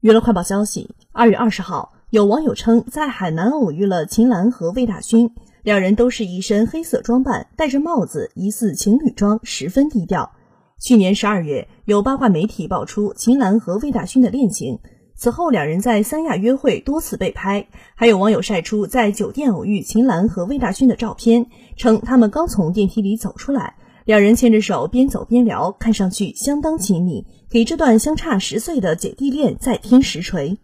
娱乐快报消息：二月二十号，有网友称在海南偶遇了秦岚和魏大勋，两人都是一身黑色装扮，戴着帽子，疑似情侣装，十分低调。去年十二月，有八卦媒体爆出秦岚和魏大勋的恋情，此后两人在三亚约会多次被拍，还有网友晒出在酒店偶遇秦岚和魏大勋的照片，称他们刚从电梯里走出来。两人牵着手边走边聊，看上去相当亲密，给这段相差十岁的姐弟恋再添实锤。